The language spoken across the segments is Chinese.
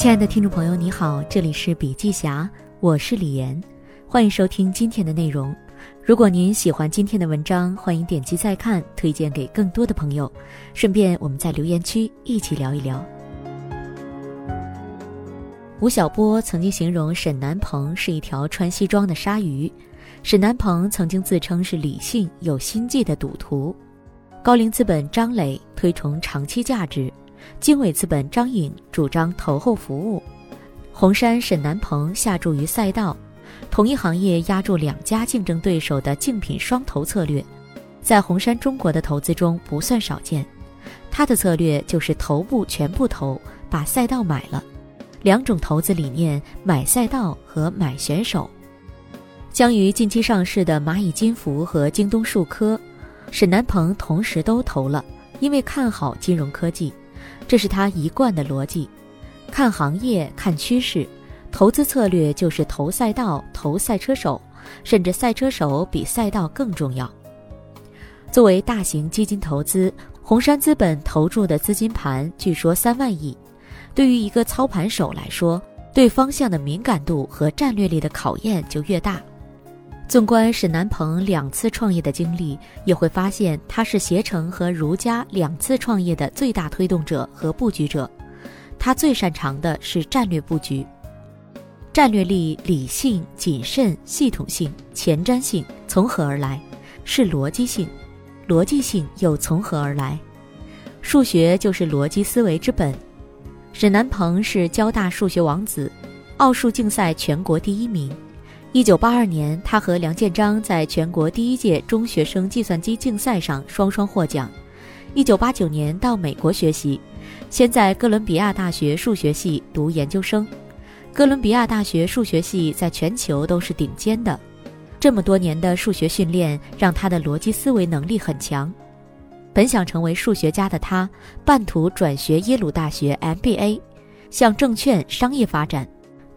亲爱的听众朋友，你好，这里是笔记侠，我是李岩，欢迎收听今天的内容。如果您喜欢今天的文章，欢迎点击再看，推荐给更多的朋友。顺便，我们在留言区一起聊一聊。吴晓波曾经形容沈南鹏是一条穿西装的鲨鱼。沈南鹏曾经自称是理性有心计的赌徒。高瓴资本张磊推崇长期价值。经纬资本张颖主张投后服务，红杉沈南鹏下注于赛道，同一行业压住两家竞争对手的竞品双投策略，在红杉中国的投资中不算少见。他的策略就是头部全部投，把赛道买了。两种投资理念：买赛道和买选手。将于近期上市的蚂蚁金服和京东数科，沈南鹏同时都投了，因为看好金融科技。这是他一贯的逻辑，看行业、看趋势，投资策略就是投赛道、投赛车手，甚至赛车手比赛道更重要。作为大型基金投资，红杉资本投注的资金盘据说三万亿，对于一个操盘手来说，对方向的敏感度和战略力的考验就越大。纵观沈南鹏两次创业的经历，也会发现他是携程和如家两次创业的最大推动者和布局者。他最擅长的是战略布局，战略力理性、谨慎、系统性、前瞻性从何而来？是逻辑性，逻辑性又从何而来？数学就是逻辑思维之本。沈南鹏是交大数学王子，奥数竞赛全国第一名。一九八二年，他和梁建章在全国第一届中学生计算机竞赛上双双获奖。一九八九年到美国学习，先在哥伦比亚大学数学系读研究生。哥伦比亚大学数学系在全球都是顶尖的。这么多年的数学训练让他的逻辑思维能力很强。本想成为数学家的他，半途转学耶鲁大学 MBA，向证券商业发展。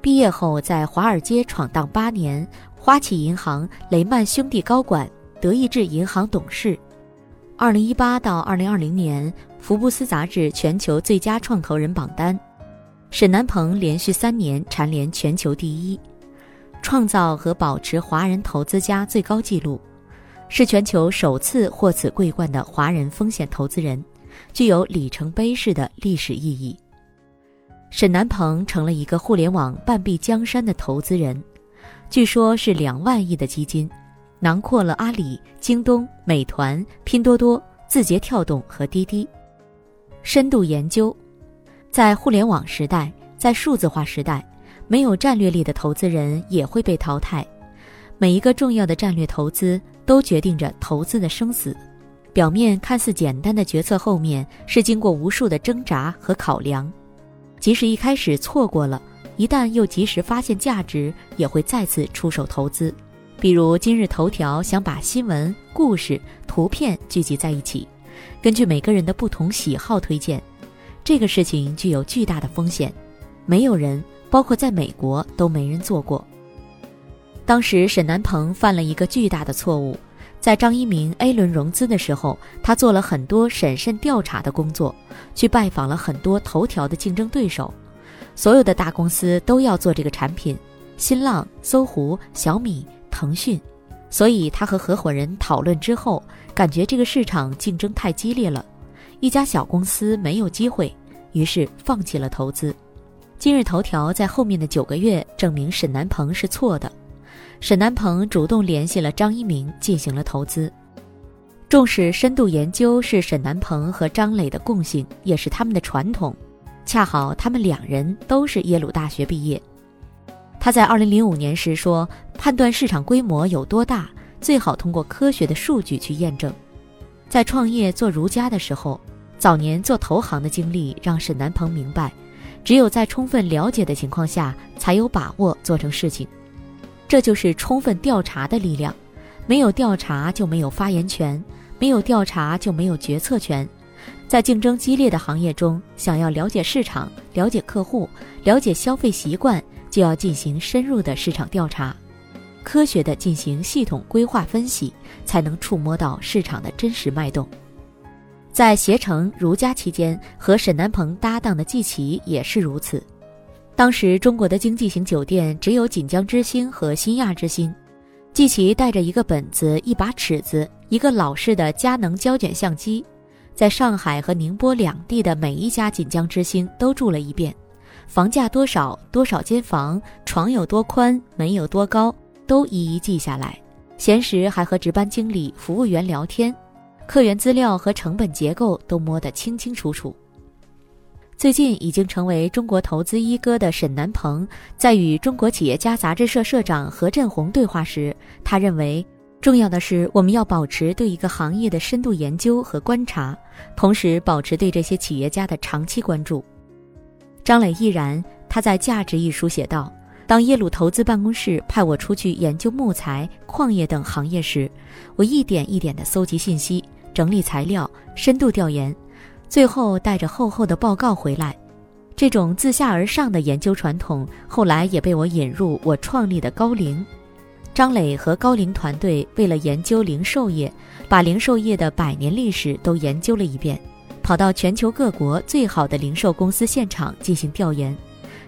毕业后，在华尔街闯荡八年，花旗银行、雷曼兄弟高管，德意志银行董事。二零一八到二零二零年，福布斯杂志全球最佳创投人榜单，沈南鹏连续三年蝉联全球第一，创造和保持华人投资家最高纪录，是全球首次获此桂冠的华人风险投资人，具有里程碑式的历史意义。沈南鹏成了一个互联网半壁江山的投资人，据说是两万亿的基金，囊括了阿里、京东、美团、拼多多、字节跳动和滴滴。深度研究，在互联网时代，在数字化时代，没有战略力的投资人也会被淘汰。每一个重要的战略投资都决定着投资的生死。表面看似简单的决策，后面是经过无数的挣扎和考量。即使一开始错过了，一旦又及时发现价值，也会再次出手投资。比如今日头条想把新闻、故事、图片聚集在一起，根据每个人的不同喜好推荐。这个事情具有巨大的风险，没有人，包括在美国都没人做过。当时沈南鹏犯了一个巨大的错误。在张一鸣 A 轮融资的时候，他做了很多审慎调查的工作，去拜访了很多头条的竞争对手。所有的大公司都要做这个产品，新浪、搜狐、小米、腾讯。所以他和合伙人讨论之后，感觉这个市场竞争太激烈了，一家小公司没有机会，于是放弃了投资。今日头条在后面的九个月证明沈南鹏是错的。沈南鹏主动联系了张一鸣，进行了投资。重视深度研究是沈南鹏和张磊的共性，也是他们的传统。恰好他们两人都是耶鲁大学毕业。他在二零零五年时说：“判断市场规模有多大，最好通过科学的数据去验证。”在创业做儒家的时候，早年做投行的经历让沈南鹏明白，只有在充分了解的情况下，才有把握做成事情。这就是充分调查的力量，没有调查就没有发言权，没有调查就没有决策权。在竞争激烈的行业中，想要了解市场、了解客户、了解消费习惯，就要进行深入的市场调查，科学的进行系统规划分析，才能触摸到市场的真实脉动。在携程、如家期间，和沈南鹏搭档的季琦也是如此。当时中国的经济型酒店只有锦江之星和新亚之星。季琦带着一个本子、一把尺子、一个老式的佳能胶卷相机，在上海和宁波两地的每一家锦江之星都住了一遍，房价多少、多少间房、床有多宽、门有多高，都一一记下来。闲时还和值班经理、服务员聊天，客源资料和成本结构都摸得清清楚楚。最近已经成为中国投资一哥的沈南鹏，在与中国企业家杂志社社长何振宏对话时，他认为，重要的是我们要保持对一个行业的深度研究和观察，同时保持对这些企业家的长期关注。张磊亦然，他在《价值》一书写道：“当耶鲁投资办公室派我出去研究木材、矿业等行业时，我一点一点地搜集信息、整理材料、深度调研。”最后带着厚厚的报告回来，这种自下而上的研究传统，后来也被我引入我创立的高瓴。张磊和高瓴团队为了研究零售业，把零售业的百年历史都研究了一遍，跑到全球各国最好的零售公司现场进行调研，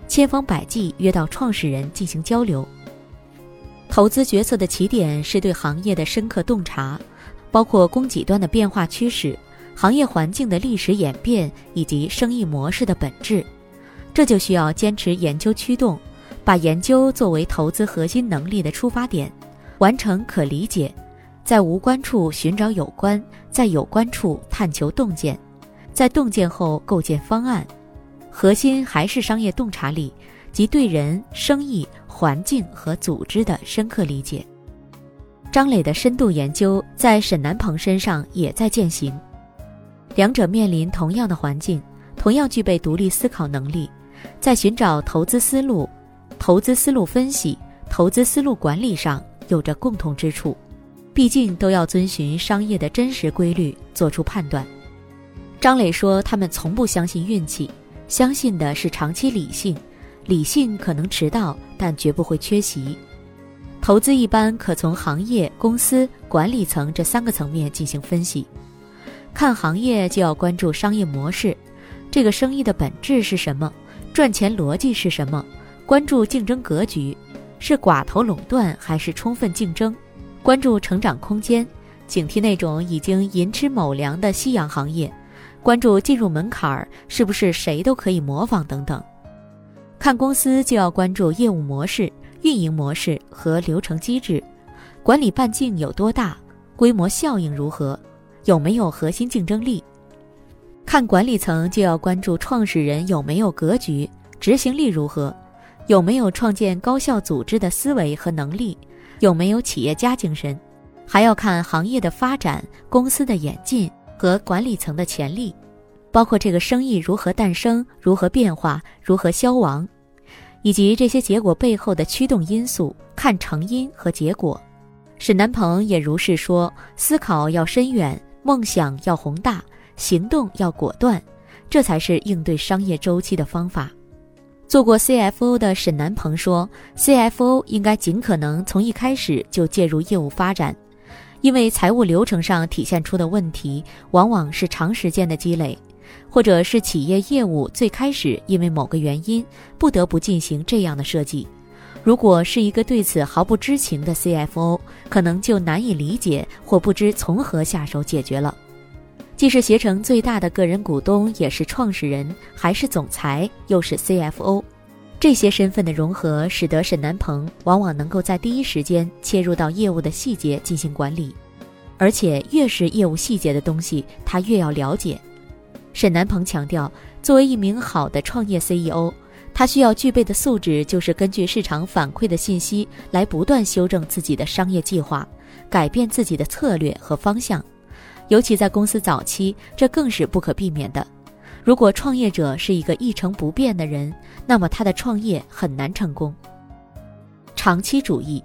千方百计约到创始人进行交流。投资决策的起点是对行业的深刻洞察，包括供给端的变化趋势。行业环境的历史演变以及生意模式的本质，这就需要坚持研究驱动，把研究作为投资核心能力的出发点，完成可理解，在无关处寻找有关，在有关处探求洞见，在洞见后构建方案，核心还是商业洞察力及对人、生意、环境和组织的深刻理解。张磊的深度研究在沈南鹏身上也在践行。两者面临同样的环境，同样具备独立思考能力，在寻找投资思路、投资思路分析、投资思路管理上有着共同之处。毕竟都要遵循商业的真实规律做出判断。张磊说：“他们从不相信运气，相信的是长期理性。理性可能迟到，但绝不会缺席。投资一般可从行业、公司、管理层这三个层面进行分析。”看行业就要关注商业模式，这个生意的本质是什么？赚钱逻辑是什么？关注竞争格局，是寡头垄断还是充分竞争？关注成长空间，警惕那种已经寅吃卯粮的夕阳行业。关注进入门槛儿是不是谁都可以模仿等等。看公司就要关注业务模式、运营模式和流程机制，管理半径有多大？规模效应如何？有没有核心竞争力？看管理层就要关注创始人有没有格局、执行力如何，有没有创建高效组织的思维和能力，有没有企业家精神。还要看行业的发展、公司的演进和管理层的潜力，包括这个生意如何诞生、如何变化、如何消亡，以及这些结果背后的驱动因素。看成因和结果。沈南鹏也如是说：思考要深远。梦想要宏大，行动要果断，这才是应对商业周期的方法。做过 CFO 的沈南鹏说：“CFO 应该尽可能从一开始就介入业务发展，因为财务流程上体现出的问题，往往是长时间的积累，或者是企业业务最开始因为某个原因不得不进行这样的设计。如果是一个对此毫不知情的 CFO，可能就难以理解或不知从何下手解决了。既是携程最大的个人股东，也是创始人，还是总裁，又是 CFO，这些身份的融合，使得沈南鹏往往能够在第一时间切入到业务的细节进行管理，而且越是业务细节的东西，他越要了解。沈南鹏强调，作为一名好的创业 CEO。他需要具备的素质就是根据市场反馈的信息来不断修正自己的商业计划，改变自己的策略和方向。尤其在公司早期，这更是不可避免的。如果创业者是一个一成不变的人，那么他的创业很难成功。长期主义。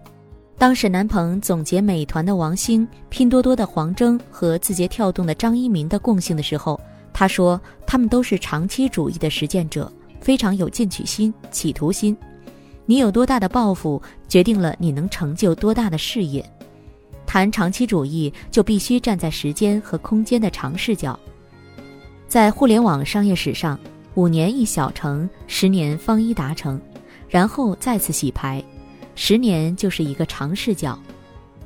当沈南鹏总结美团的王兴、拼多多的黄峥和字节跳动的张一鸣的共性的时候，他说他们都是长期主义的实践者。非常有进取心、企图心，你有多大的抱负，决定了你能成就多大的事业。谈长期主义，就必须站在时间和空间的长视角。在互联网商业史上，五年一小成，十年方一达成，然后再次洗牌，十年就是一个长视角。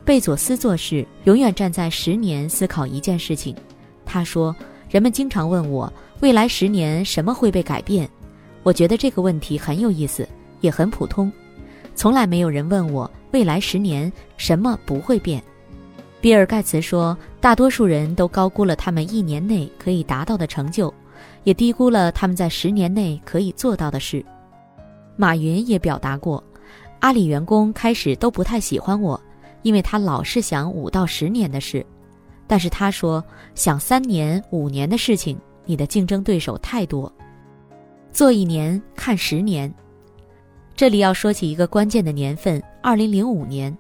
贝佐斯做事永远站在十年思考一件事情。他说：“人们经常问我，未来十年什么会被改变？我觉得这个问题很有意思，也很普通。从来没有人问我未来十年什么不会变。”比尔·盖茨说：“大多数人都高估了他们一年内可以达到的成就，也低估了他们在十年内可以做到的事。”马云也表达过：“阿里员工开始都不太喜欢我。”因为他老是想五到十年的事，但是他说想三年、五年的事情，你的竞争对手太多。做一年看十年，这里要说起一个关键的年份：二零零五年，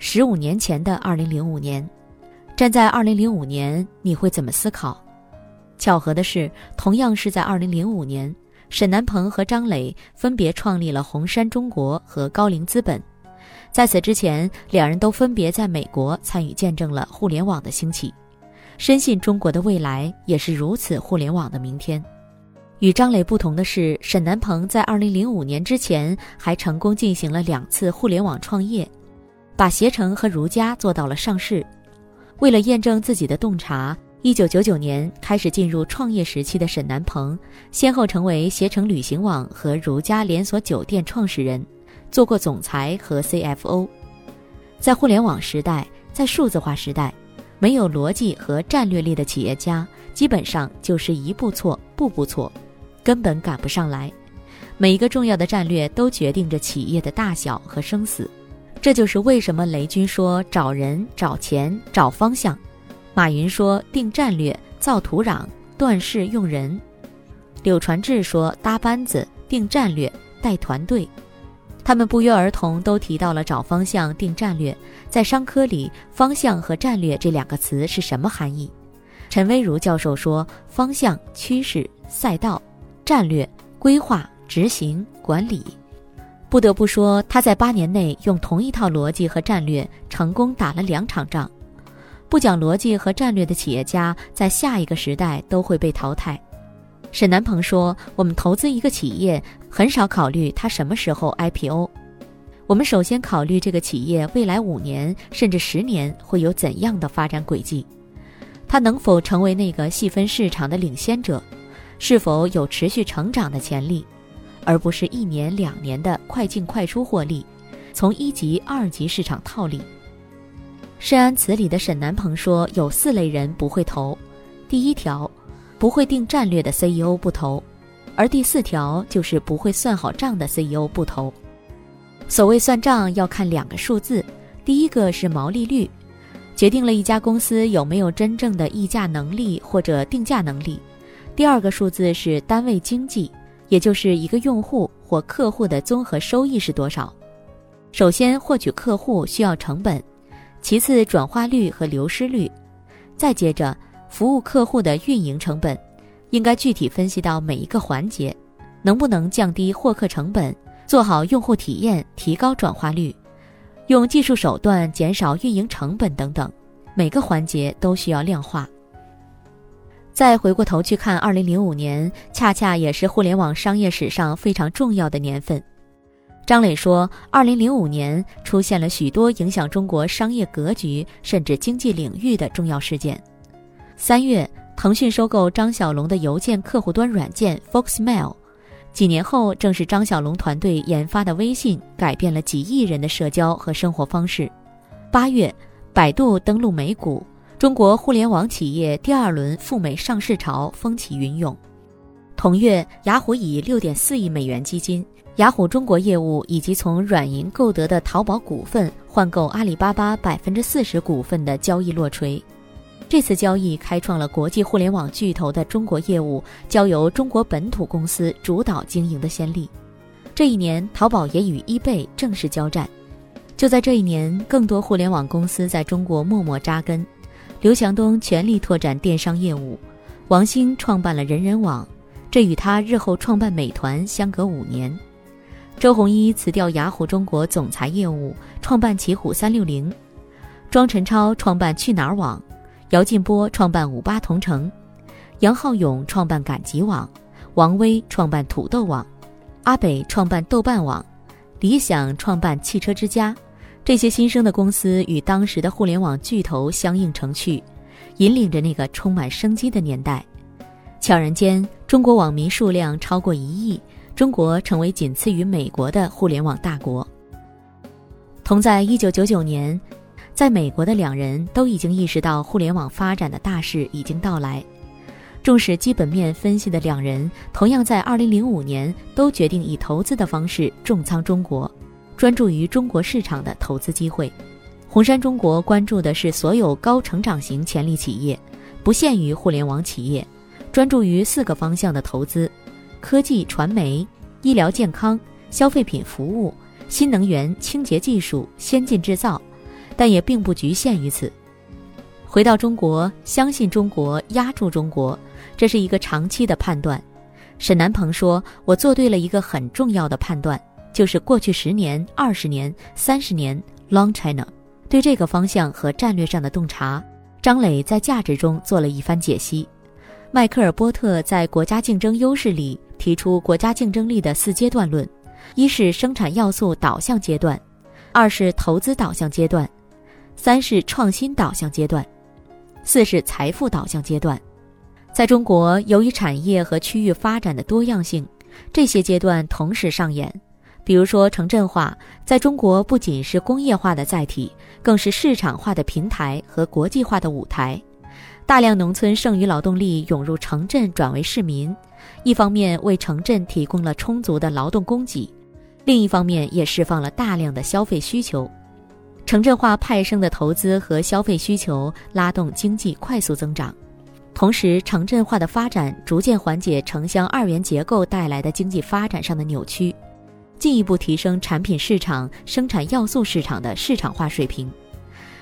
十五年前的二零零五年。站在二零零五年，你会怎么思考？巧合的是，同样是在二零零五年，沈南鹏和张磊分别创立了红杉中国和高瓴资本。在此之前，两人都分别在美国参与见证了互联网的兴起，深信中国的未来也是如此互联网的明天。与张磊不同的是，沈南鹏在2005年之前还成功进行了两次互联网创业，把携程和如家做到了上市。为了验证自己的洞察，1999年开始进入创业时期的沈南鹏，先后成为携程旅行网和如家连锁酒店创始人。做过总裁和 CFO，在互联网时代，在数字化时代，没有逻辑和战略力的企业家，基本上就是一步错，步步错，根本赶不上来。每一个重要的战略都决定着企业的大小和生死。这就是为什么雷军说找人、找钱、找方向；马云说定战略、造土壤、断事用人；柳传志说搭班子、定战略、带团队。他们不约而同都提到了找方向、定战略。在商科里，方向和战略这两个词是什么含义？陈威如教授说：方向、趋势、赛道；战略、规划、执行、管理。不得不说，他在八年内用同一套逻辑和战略，成功打了两场仗。不讲逻辑和战略的企业家，在下一个时代都会被淘汰。沈南鹏说：“我们投资一个企业，很少考虑它什么时候 IPO。我们首先考虑这个企业未来五年甚至十年会有怎样的发展轨迹，它能否成为那个细分市场的领先者，是否有持续成长的潜力，而不是一年两年的快进快出获利，从一级、二级市场套利。”深安词里的沈南鹏说：“有四类人不会投，第一条。”不会定战略的 CEO 不投，而第四条就是不会算好账的 CEO 不投。所谓算账要看两个数字，第一个是毛利率，决定了一家公司有没有真正的议价能力或者定价能力；第二个数字是单位经济，也就是一个用户或客户的综合收益是多少。首先获取客户需要成本，其次转化率和流失率，再接着。服务客户的运营成本，应该具体分析到每一个环节，能不能降低获客成本，做好用户体验，提高转化率，用技术手段减少运营成本等等，每个环节都需要量化。再回过头去看，二零零五年恰恰也是互联网商业史上非常重要的年份。张磊说，二零零五年出现了许多影响中国商业格局甚至经济领域的重要事件。三月，腾讯收购张小龙的邮件客户端软件 Foxmail，几年后，正是张小龙团队研发的微信改变了几亿人的社交和生活方式。八月，百度登陆美股，中国互联网企业第二轮赴美上市潮风起云涌。同月，雅虎以六点四亿美元基金，雅虎中国业务以及从软银购得的淘宝股份换购阿里巴巴百分之四十股份的交易落锤。这次交易开创了国际互联网巨头的中国业务交由中国本土公司主导经营的先例。这一年，淘宝也与易贝正式交战。就在这一年，更多互联网公司在中国默默扎根。刘强东全力拓展电商业务，王兴创办了人人网，这与他日后创办美团相隔五年。周鸿祎辞掉雅虎中国总裁业务，创办奇虎三六零。庄陈超创办去哪儿网。姚劲波创办五八同城，杨浩勇创办赶集网，王威创办土豆网，阿北创办豆瓣网，理想创办汽车之家。这些新生的公司与当时的互联网巨头相映成趣，引领着那个充满生机的年代。悄然间，中国网民数量超过一亿，中国成为仅次于美国的互联网大国。同在一九九九年，在美国的两人都已经意识到互联网发展的大势已经到来。重视基本面分析的两人，同样在二零零五年都决定以投资的方式重仓中国。专注于中国市场的投资机会，红杉中国关注的是所有高成长型潜力企业，不限于互联网企业，专注于四个方向的投资：科技、传媒、医疗健康、消费品服务、新能源、清洁技术、先进制造，但也并不局限于此。回到中国，相信中国，压住中国，这是一个长期的判断。沈南鹏说：“我做对了一个很重要的判断。”就是过去十年、二十年、三十年，Long China，对这个方向和战略上的洞察，张磊在价值中做了一番解析。迈克尔·波特在《国家竞争优势》里提出国家竞争力的四阶段论：一是生产要素导向阶段，二是投资导向阶段，三是创新导向阶段，四是财富导向阶段。在中国，由于产业和区域发展的多样性，这些阶段同时上演。比如说，城镇化在中国不仅是工业化的载体，更是市场化的平台和国际化的舞台。大量农村剩余劳动力涌入城镇，转为市民，一方面为城镇提供了充足的劳动供给，另一方面也释放了大量的消费需求。城镇化派生的投资和消费需求拉动经济快速增长，同时城镇化的发展逐渐缓解城乡二元结构带来的经济发展上的扭曲。进一步提升产品市场、生产要素市场的市场化水平。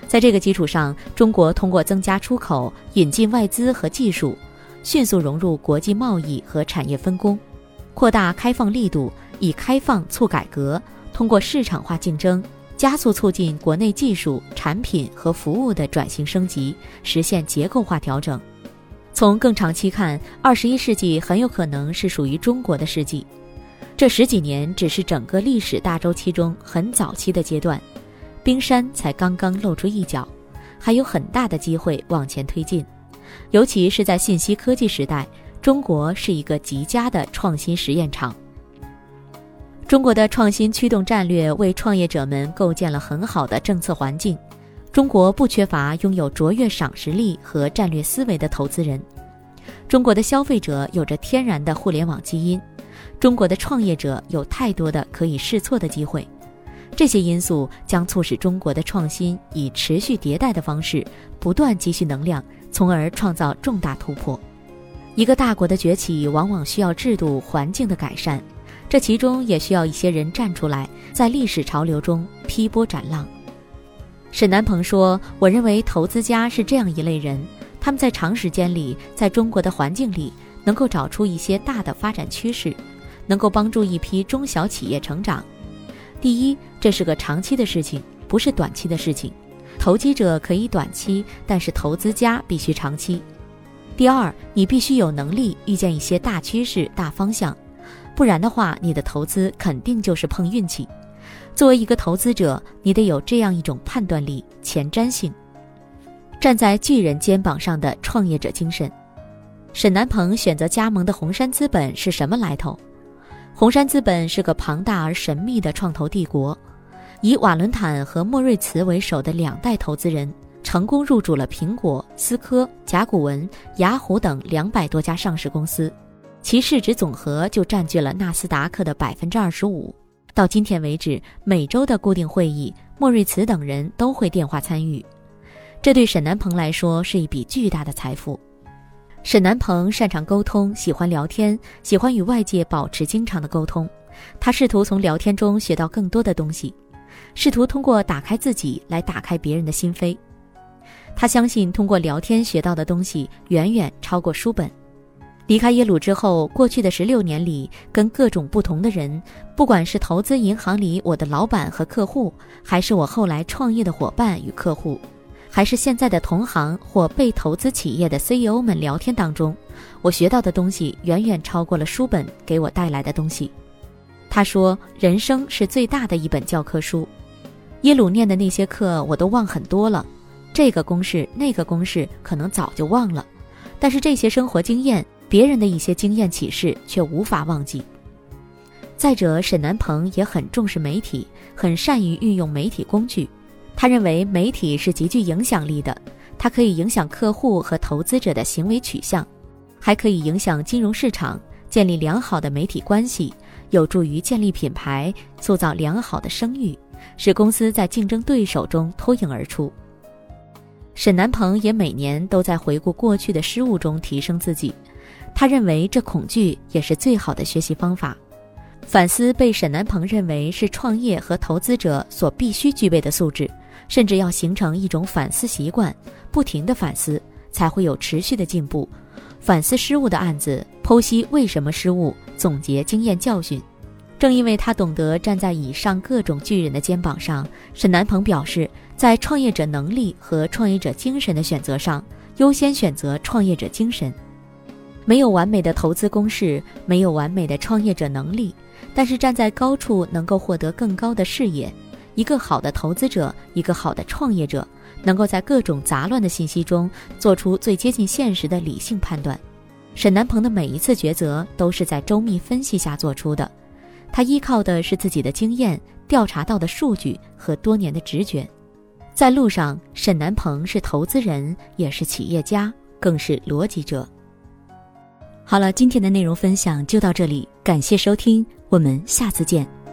在这个基础上，中国通过增加出口、引进外资和技术，迅速融入国际贸易和产业分工，扩大开放力度，以开放促改革，通过市场化竞争，加速促进国内技术、产品和服务的转型升级，实现结构化调整。从更长期看，二十一世纪很有可能是属于中国的世纪。这十几年只是整个历史大周期中很早期的阶段，冰山才刚刚露出一角，还有很大的机会往前推进。尤其是在信息科技时代，中国是一个极佳的创新实验场。中国的创新驱动战略为创业者们构建了很好的政策环境。中国不缺乏拥有卓越赏识力和战略思维的投资人。中国的消费者有着天然的互联网基因。中国的创业者有太多的可以试错的机会，这些因素将促使中国的创新以持续迭代的方式不断积蓄能量，从而创造重大突破。一个大国的崛起往往需要制度环境的改善，这其中也需要一些人站出来，在历史潮流中劈波斩浪。沈南鹏说：“我认为投资家是这样一类人，他们在长时间里，在中国的环境里，能够找出一些大的发展趋势。”能够帮助一批中小企业成长。第一，这是个长期的事情，不是短期的事情。投机者可以短期，但是投资家必须长期。第二，你必须有能力预见一些大趋势、大方向，不然的话，你的投资肯定就是碰运气。作为一个投资者，你得有这样一种判断力、前瞻性，站在巨人肩膀上的创业者精神。沈南鹏选择加盟的红杉资本是什么来头？红杉资本是个庞大而神秘的创投帝国，以瓦伦坦和莫瑞茨为首的两代投资人成功入主了苹果、思科、甲骨文、雅虎等两百多家上市公司，其市值总和就占据了纳斯达克的百分之二十五。到今天为止，每周的固定会议，莫瑞茨等人都会电话参与，这对沈南鹏来说是一笔巨大的财富。沈南鹏擅长沟通，喜欢聊天，喜欢与外界保持经常的沟通。他试图从聊天中学到更多的东西，试图通过打开自己来打开别人的心扉。他相信通过聊天学到的东西远远超过书本。离开耶鲁之后，过去的十六年里，跟各种不同的人，不管是投资银行里我的老板和客户，还是我后来创业的伙伴与客户。还是现在的同行或被投资企业的 CEO 们聊天当中，我学到的东西远远超过了书本给我带来的东西。他说：“人生是最大的一本教科书。”耶鲁念的那些课我都忘很多了，这个公式那个公式可能早就忘了，但是这些生活经验、别人的一些经验启示却无法忘记。再者，沈南鹏也很重视媒体，很善于运用媒体工具。他认为媒体是极具影响力的，它可以影响客户和投资者的行为取向，还可以影响金融市场，建立良好的媒体关系，有助于建立品牌，塑造良好的声誉，使公司在竞争对手中脱颖而出。沈南鹏也每年都在回顾过去的失误中提升自己，他认为这恐惧也是最好的学习方法。反思被沈南鹏认为是创业和投资者所必须具备的素质。甚至要形成一种反思习惯，不停的反思，才会有持续的进步。反思失误的案子，剖析为什么失误，总结经验教训。正因为他懂得站在以上各种巨人的肩膀上，沈南鹏表示，在创业者能力和创业者精神的选择上，优先选择创业者精神。没有完美的投资公式，没有完美的创业者能力，但是站在高处能够获得更高的视野。一个好的投资者，一个好的创业者，能够在各种杂乱的信息中做出最接近现实的理性判断。沈南鹏的每一次抉择都是在周密分析下做出的，他依靠的是自己的经验、调查到的数据和多年的直觉。在路上，沈南鹏是投资人，也是企业家，更是逻辑者。好了，今天的内容分享就到这里，感谢收听，我们下次见。